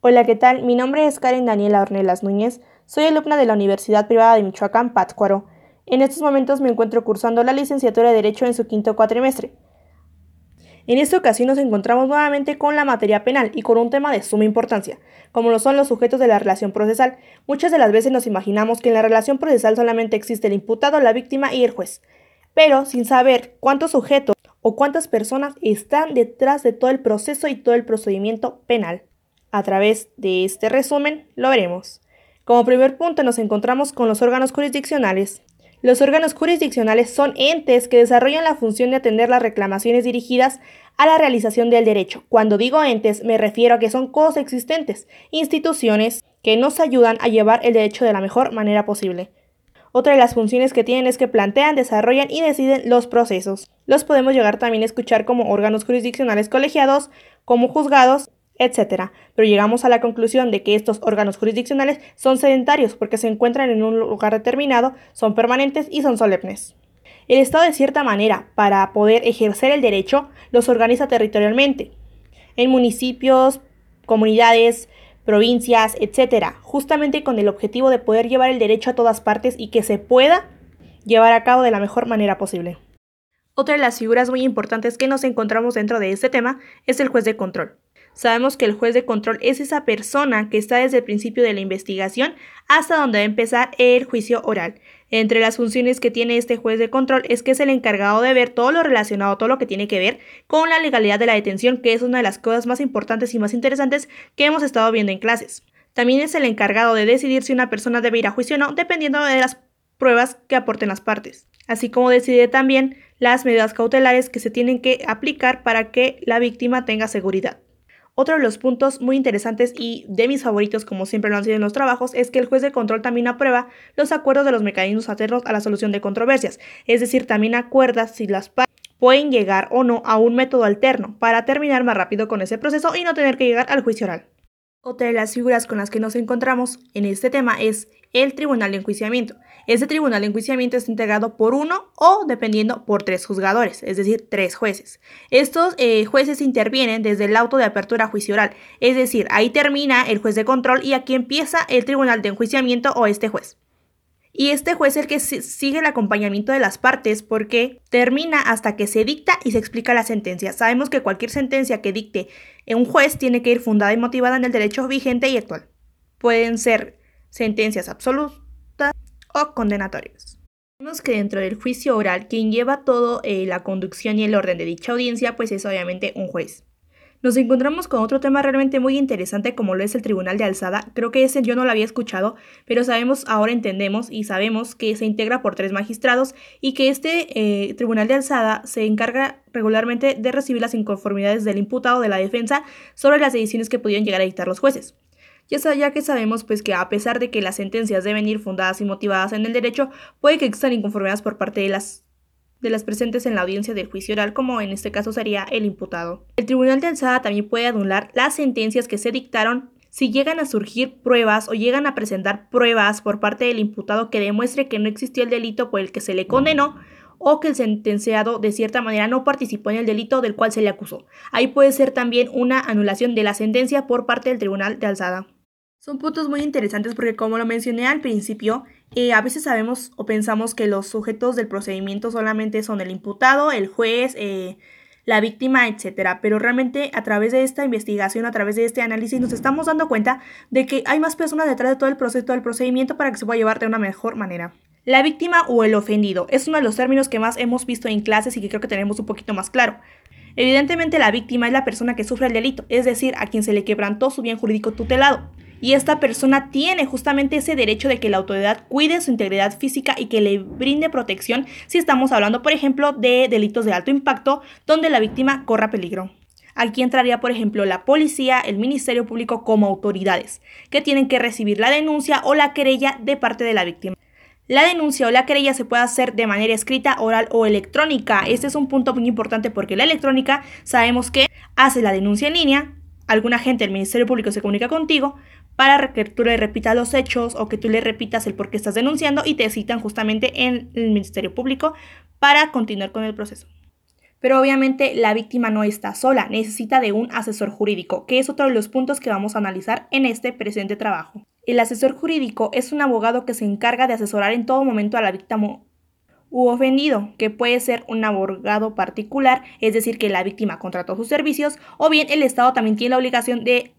Hola, ¿qué tal? Mi nombre es Karen Daniela Ornelas Núñez. Soy alumna de la Universidad Privada de Michoacán, Pátzcuaro. En estos momentos me encuentro cursando la licenciatura de Derecho en su quinto cuatrimestre. En esta ocasión nos encontramos nuevamente con la materia penal y con un tema de suma importancia, como lo son los sujetos de la relación procesal. Muchas de las veces nos imaginamos que en la relación procesal solamente existe el imputado, la víctima y el juez, pero sin saber cuántos sujetos o cuántas personas están detrás de todo el proceso y todo el procedimiento penal. A través de este resumen lo veremos. Como primer punto nos encontramos con los órganos jurisdiccionales. Los órganos jurisdiccionales son entes que desarrollan la función de atender las reclamaciones dirigidas a la realización del derecho. Cuando digo entes me refiero a que son cosas existentes, instituciones que nos ayudan a llevar el derecho de la mejor manera posible. Otra de las funciones que tienen es que plantean, desarrollan y deciden los procesos. Los podemos llegar también a escuchar como órganos jurisdiccionales colegiados, como juzgados etc. Pero llegamos a la conclusión de que estos órganos jurisdiccionales son sedentarios porque se encuentran en un lugar determinado, son permanentes y son solemnes. El Estado, de cierta manera, para poder ejercer el derecho, los organiza territorialmente, en municipios, comunidades, provincias, etc., justamente con el objetivo de poder llevar el derecho a todas partes y que se pueda llevar a cabo de la mejor manera posible. Otra de las figuras muy importantes que nos encontramos dentro de este tema es el juez de control. Sabemos que el juez de control es esa persona que está desde el principio de la investigación hasta donde va a empezar el juicio oral. Entre las funciones que tiene este juez de control es que es el encargado de ver todo lo relacionado, todo lo que tiene que ver con la legalidad de la detención, que es una de las cosas más importantes y más interesantes que hemos estado viendo en clases. También es el encargado de decidir si una persona debe ir a juicio o no, dependiendo de las pruebas que aporten las partes, así como decide también las medidas cautelares que se tienen que aplicar para que la víctima tenga seguridad. Otro de los puntos muy interesantes y de mis favoritos, como siempre lo han sido en los trabajos, es que el juez de control también aprueba los acuerdos de los mecanismos alternos a la solución de controversias, es decir, también acuerda si las partes pueden llegar o no a un método alterno para terminar más rápido con ese proceso y no tener que llegar al juicio oral. Otra de las figuras con las que nos encontramos en este tema es el Tribunal de Enjuiciamiento. Ese tribunal de enjuiciamiento está integrado por uno o, dependiendo, por tres juzgadores, es decir, tres jueces. Estos eh, jueces intervienen desde el auto de apertura juicio oral, es decir, ahí termina el juez de control y aquí empieza el tribunal de enjuiciamiento o este juez. Y este juez es el que sigue el acompañamiento de las partes porque termina hasta que se dicta y se explica la sentencia. Sabemos que cualquier sentencia que dicte un juez tiene que ir fundada y motivada en el derecho vigente y actual. Pueden ser sentencias absolutas condenatorios. Vemos que dentro del juicio oral, quien lleva todo eh, la conducción y el orden de dicha audiencia, pues es obviamente un juez. Nos encontramos con otro tema realmente muy interesante como lo es el Tribunal de Alzada. Creo que ese yo no lo había escuchado, pero sabemos, ahora entendemos y sabemos que se integra por tres magistrados y que este eh, Tribunal de Alzada se encarga regularmente de recibir las inconformidades del imputado de la defensa sobre las decisiones que pudieron llegar a dictar los jueces. Ya, que sabemos pues que a pesar de que las sentencias deben ir fundadas y motivadas en el derecho, puede que existan inconformidades por parte de las de las presentes en la audiencia del juicio oral, como en este caso sería el imputado. El tribunal de alzada también puede anular las sentencias que se dictaron si llegan a surgir pruebas o llegan a presentar pruebas por parte del imputado que demuestre que no existió el delito por el que se le condenó o que el sentenciado de cierta manera no participó en el delito del cual se le acusó. Ahí puede ser también una anulación de la sentencia por parte del tribunal de alzada. Son puntos muy interesantes porque como lo mencioné al principio, eh, a veces sabemos o pensamos que los sujetos del procedimiento solamente son el imputado, el juez, eh, la víctima, etc. Pero realmente a través de esta investigación, a través de este análisis, nos estamos dando cuenta de que hay más personas detrás de todo el proceso del procedimiento para que se pueda llevar de una mejor manera. La víctima o el ofendido es uno de los términos que más hemos visto en clases y que creo que tenemos un poquito más claro. Evidentemente la víctima es la persona que sufre el delito, es decir, a quien se le quebrantó su bien jurídico tutelado y esta persona tiene justamente ese derecho de que la autoridad cuide su integridad física y que le brinde protección si estamos hablando, por ejemplo, de delitos de alto impacto donde la víctima corra peligro. Aquí entraría, por ejemplo, la policía, el Ministerio Público como autoridades, que tienen que recibir la denuncia o la querella de parte de la víctima. La denuncia o la querella se puede hacer de manera escrita, oral o electrónica. Este es un punto muy importante porque la electrónica sabemos que hace la denuncia en línea, algún agente del Ministerio Público se comunica contigo, para que tú le repitas los hechos o que tú le repitas el por qué estás denunciando y te citan justamente en el Ministerio Público para continuar con el proceso. Pero obviamente la víctima no está sola, necesita de un asesor jurídico, que es otro de los puntos que vamos a analizar en este presente trabajo. El asesor jurídico es un abogado que se encarga de asesorar en todo momento a la víctima u ofendido, que puede ser un abogado particular, es decir, que la víctima contrató sus servicios, o bien el Estado también tiene la obligación de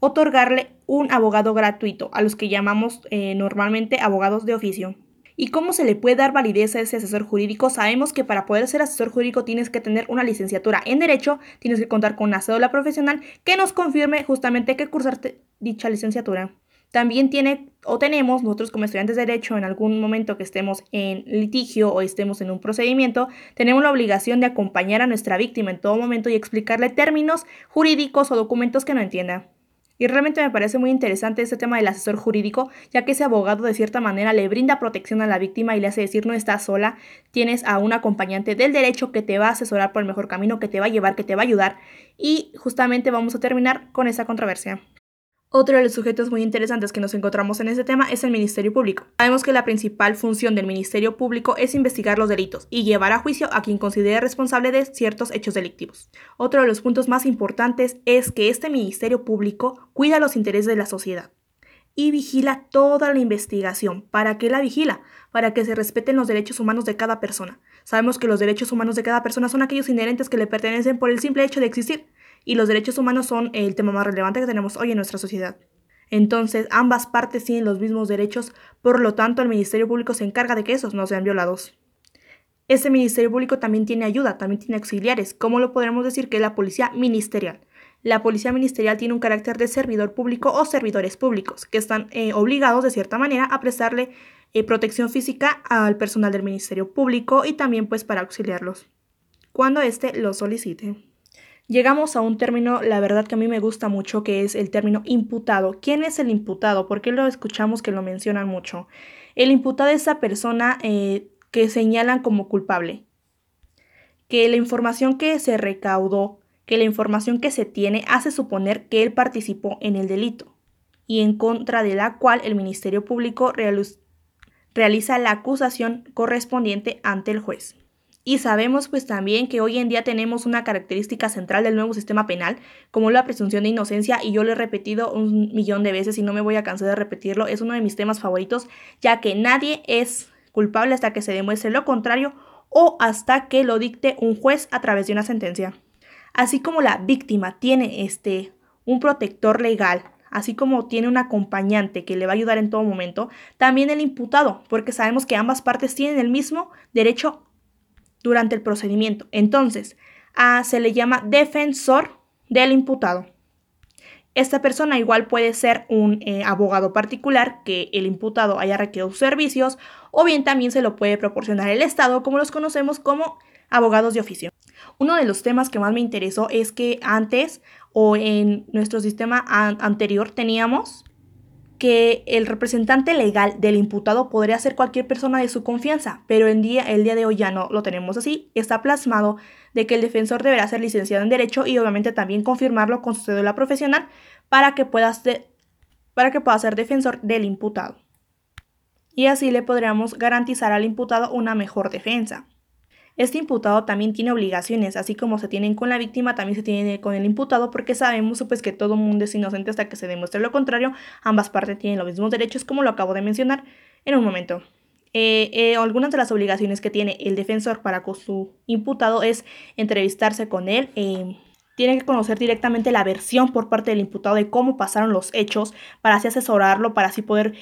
otorgarle un abogado gratuito, a los que llamamos eh, normalmente abogados de oficio. ¿Y cómo se le puede dar validez a ese asesor jurídico? Sabemos que para poder ser asesor jurídico tienes que tener una licenciatura en Derecho, tienes que contar con una cédula profesional que nos confirme justamente que cursarte dicha licenciatura. También tiene o tenemos nosotros como estudiantes de derecho en algún momento que estemos en litigio o estemos en un procedimiento, tenemos la obligación de acompañar a nuestra víctima en todo momento y explicarle términos jurídicos o documentos que no entienda. Y realmente me parece muy interesante este tema del asesor jurídico, ya que ese abogado de cierta manera le brinda protección a la víctima y le hace decir no estás sola, tienes a un acompañante del derecho que te va a asesorar por el mejor camino, que te va a llevar, que te va a ayudar. Y justamente vamos a terminar con esa controversia. Otro de los sujetos muy interesantes que nos encontramos en este tema es el Ministerio Público. Sabemos que la principal función del Ministerio Público es investigar los delitos y llevar a juicio a quien considere responsable de ciertos hechos delictivos. Otro de los puntos más importantes es que este Ministerio Público cuida los intereses de la sociedad y vigila toda la investigación. ¿Para qué la vigila? Para que se respeten los derechos humanos de cada persona. Sabemos que los derechos humanos de cada persona son aquellos inherentes que le pertenecen por el simple hecho de existir y los derechos humanos son el tema más relevante que tenemos hoy en nuestra sociedad. Entonces, ambas partes tienen los mismos derechos, por lo tanto, el Ministerio Público se encarga de que esos no sean violados. Este Ministerio Público también tiene ayuda, también tiene auxiliares, como lo podremos decir que es la Policía Ministerial. La Policía Ministerial tiene un carácter de servidor público o servidores públicos, que están eh, obligados de cierta manera a prestarle eh, protección física al personal del Ministerio Público y también pues para auxiliarlos, cuando éste lo solicite. Llegamos a un término, la verdad que a mí me gusta mucho, que es el término imputado. ¿Quién es el imputado? ¿Por qué lo escuchamos que lo mencionan mucho? El imputado es esa persona eh, que señalan como culpable. Que la información que se recaudó, que la información que se tiene hace suponer que él participó en el delito y en contra de la cual el Ministerio Público realiza la acusación correspondiente ante el juez. Y sabemos pues también que hoy en día tenemos una característica central del nuevo sistema penal, como la presunción de inocencia, y yo lo he repetido un millón de veces y no me voy a cansar de repetirlo, es uno de mis temas favoritos, ya que nadie es culpable hasta que se demuestre lo contrario o hasta que lo dicte un juez a través de una sentencia. Así como la víctima tiene este un protector legal, así como tiene un acompañante que le va a ayudar en todo momento, también el imputado, porque sabemos que ambas partes tienen el mismo derecho durante el procedimiento. Entonces, a, se le llama defensor del imputado. Esta persona igual puede ser un eh, abogado particular que el imputado haya requerido sus servicios o bien también se lo puede proporcionar el Estado como los conocemos como abogados de oficio. Uno de los temas que más me interesó es que antes o en nuestro sistema anterior teníamos que el representante legal del imputado podría ser cualquier persona de su confianza, pero el día, el día de hoy ya no lo tenemos así. Está plasmado de que el defensor deberá ser licenciado en Derecho y obviamente también confirmarlo con su cédula profesional para que pueda ser, para que pueda ser defensor del imputado. Y así le podríamos garantizar al imputado una mejor defensa. Este imputado también tiene obligaciones, así como se tienen con la víctima, también se tiene con el imputado, porque sabemos pues que todo mundo es inocente hasta que se demuestre lo contrario. Ambas partes tienen los mismos derechos, como lo acabo de mencionar en un momento. Eh, eh, algunas de las obligaciones que tiene el defensor para con su imputado es entrevistarse con él. Eh, tiene que conocer directamente la versión por parte del imputado de cómo pasaron los hechos para así asesorarlo, para así poder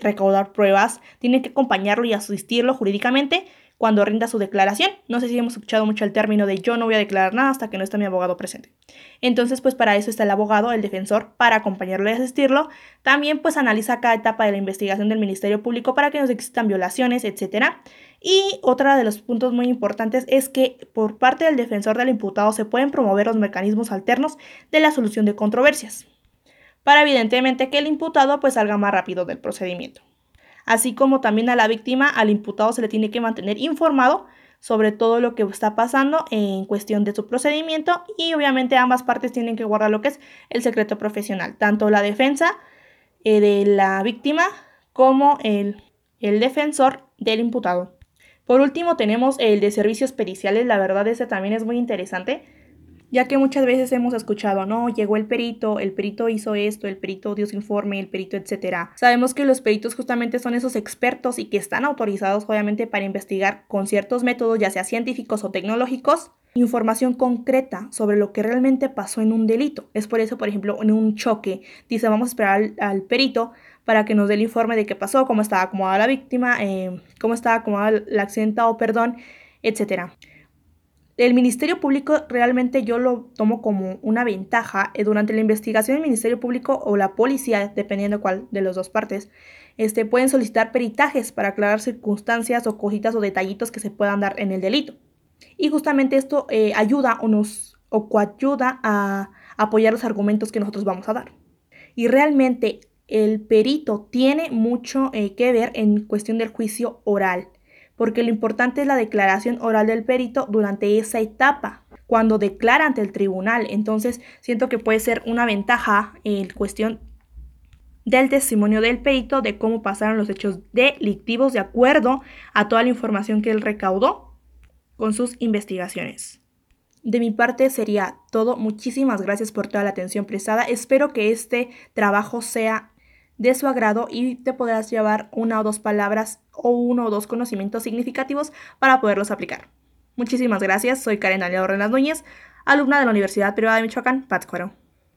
recaudar pruebas. Tiene que acompañarlo y asistirlo jurídicamente cuando rinda su declaración. No sé si hemos escuchado mucho el término de yo no voy a declarar nada hasta que no esté mi abogado presente. Entonces, pues para eso está el abogado, el defensor, para acompañarlo y asistirlo. También pues analiza cada etapa de la investigación del Ministerio Público para que no existan violaciones, etc. Y otra de los puntos muy importantes es que por parte del defensor del imputado se pueden promover los mecanismos alternos de la solución de controversias, para evidentemente que el imputado pues salga más rápido del procedimiento así como también a la víctima, al imputado se le tiene que mantener informado sobre todo lo que está pasando en cuestión de su procedimiento y obviamente ambas partes tienen que guardar lo que es el secreto profesional, tanto la defensa eh, de la víctima como el, el defensor del imputado. Por último tenemos el de servicios periciales, la verdad ese también es muy interesante, ya que muchas veces hemos escuchado, no, llegó el perito, el perito hizo esto, el perito dio su informe, el perito, etc. Sabemos que los peritos justamente son esos expertos y que están autorizados obviamente para investigar con ciertos métodos, ya sea científicos o tecnológicos, información concreta sobre lo que realmente pasó en un delito. Es por eso, por ejemplo, en un choque, dice, vamos a esperar al, perito para que nos dé el informe de qué pasó, cómo estaba acomodada la víctima, eh, cómo estaba acomodado el accidentado, perdón, etc. El Ministerio Público realmente yo lo tomo como una ventaja. Eh, durante la investigación, el Ministerio Público o la policía, dependiendo cuál de las dos partes, este, pueden solicitar peritajes para aclarar circunstancias o cositas o detallitos que se puedan dar en el delito. Y justamente esto eh, ayuda o nos o coayuda a apoyar los argumentos que nosotros vamos a dar. Y realmente el perito tiene mucho eh, que ver en cuestión del juicio oral, porque lo importante es la declaración oral del perito durante esa etapa, cuando declara ante el tribunal. Entonces siento que puede ser una ventaja en cuestión del testimonio del perito de cómo pasaron los hechos delictivos de acuerdo a toda la información que él recaudó con sus investigaciones. De mi parte sería todo. Muchísimas gracias por toda la atención prestada. Espero que este trabajo sea de su agrado y te podrás llevar una o dos palabras o uno o dos conocimientos significativos para poderlos aplicar. Muchísimas gracias. Soy Karen Aliado Renas Núñez, alumna de la Universidad Privada de Michoacán, Pátzcuaro.